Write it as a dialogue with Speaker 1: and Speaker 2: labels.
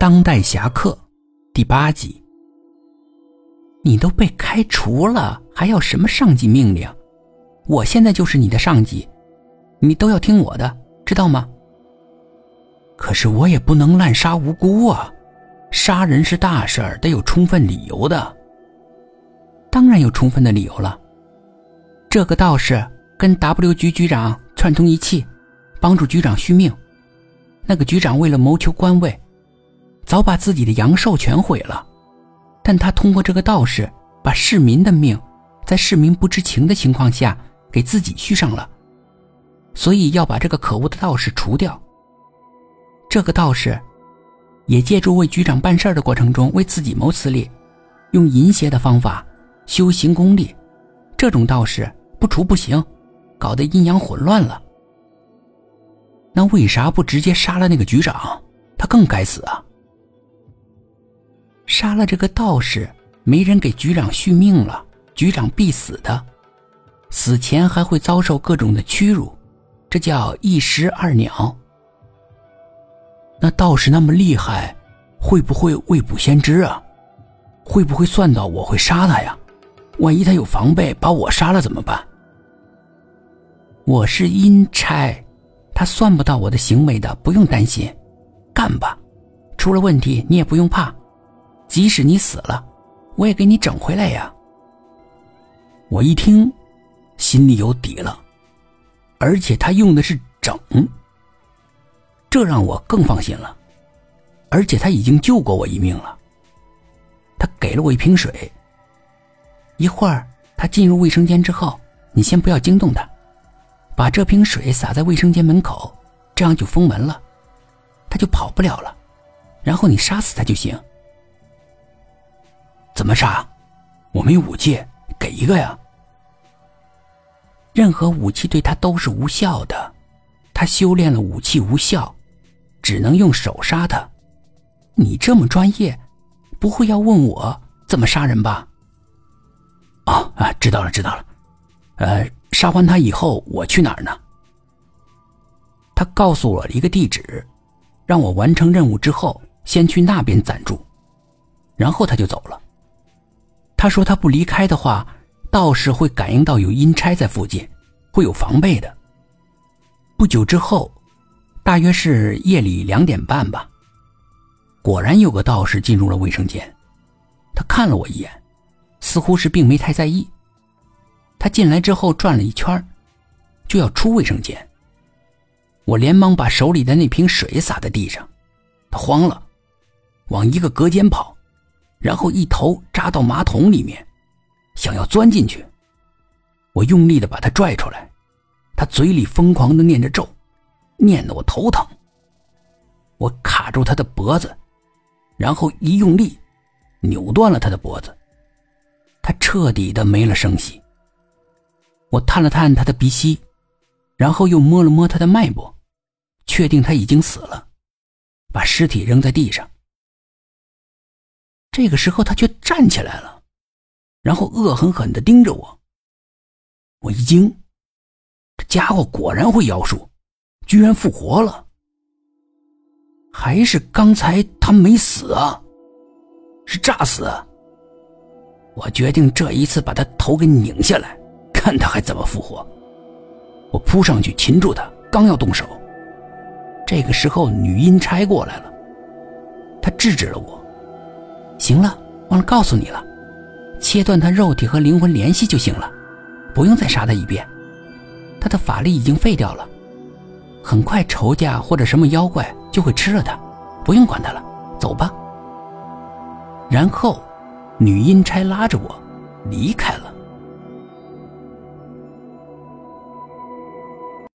Speaker 1: 当代侠客第八集。你都被开除了，还要什么上级命令？我现在就是你的上级，你都要听我的，知道吗？可是我也不能滥杀无辜啊！杀人是大事儿，得有充分理由的。当然有充分的理由了。这个道士跟 W 局局长串通一气，帮助局长续命。那个局长为了谋求官位，早把自己的阳寿全毁了。但他通过这个道士，把市民的命，在市民不知情的情况下，给自己续上了。所以要把这个可恶的道士除掉。这个道士，也借助为局长办事的过程中为自己谋私利，用淫邪的方法修行功力。这种道士不除不行，搞得阴阳混乱了。那为啥不直接杀了那个局长？他更该死啊！杀了这个道士，没人给局长续命了，局长必死的，死前还会遭受各种的屈辱，这叫一石二鸟。那道士那么厉害，会不会未卜先知啊？会不会算到我会杀他呀？万一他有防备，把我杀了怎么办？我是阴差。他算不到我的行为的，不用担心，干吧。出了问题你也不用怕，即使你死了，我也给你整回来呀。我一听，心里有底了，而且他用的是整，这让我更放心了。而且他已经救过我一命了。他给了我一瓶水。一会儿他进入卫生间之后，你先不要惊动他。把这瓶水洒在卫生间门口，这样就封门了，他就跑不了了。然后你杀死他就行。怎么杀？我没武器，给一个呀。任何武器对他都是无效的，他修炼了武器无效，只能用手杀他。你这么专业，不会要问我怎么杀人吧？哦啊，知道了，知道了，呃。杀完他以后，我去哪儿呢？他告诉我一个地址，让我完成任务之后，先去那边暂住，然后他就走了。他说他不离开的话，道士会感应到有阴差在附近，会有防备的。不久之后，大约是夜里两点半吧，果然有个道士进入了卫生间，他看了我一眼，似乎是并没太在意。他进来之后转了一圈，就要出卫生间。我连忙把手里的那瓶水洒在地上，他慌了，往一个隔间跑，然后一头扎到马桶里面，想要钻进去。我用力的把他拽出来，他嘴里疯狂的念着咒，念得我头疼。我卡住他的脖子，然后一用力，扭断了他的脖子，他彻底的没了声息。我探了探他的鼻息，然后又摸了摸他的脉搏，确定他已经死了，把尸体扔在地上。这个时候他却站起来了，然后恶狠狠地盯着我。我一惊，这家伙果然会妖术，居然复活了。还是刚才他没死啊？是诈死？我决定这一次把他头给拧下来。看他还怎么复活！我扑上去擒住他，刚要动手，这个时候女阴差过来了，她制止了我。行了，忘了告诉你了，切断他肉体和灵魂联系就行了，不用再杀他一遍。他的法力已经废掉了，很快仇家或者什么妖怪就会吃了他，不用管他了，走吧。然后，女阴差拉着我离开了。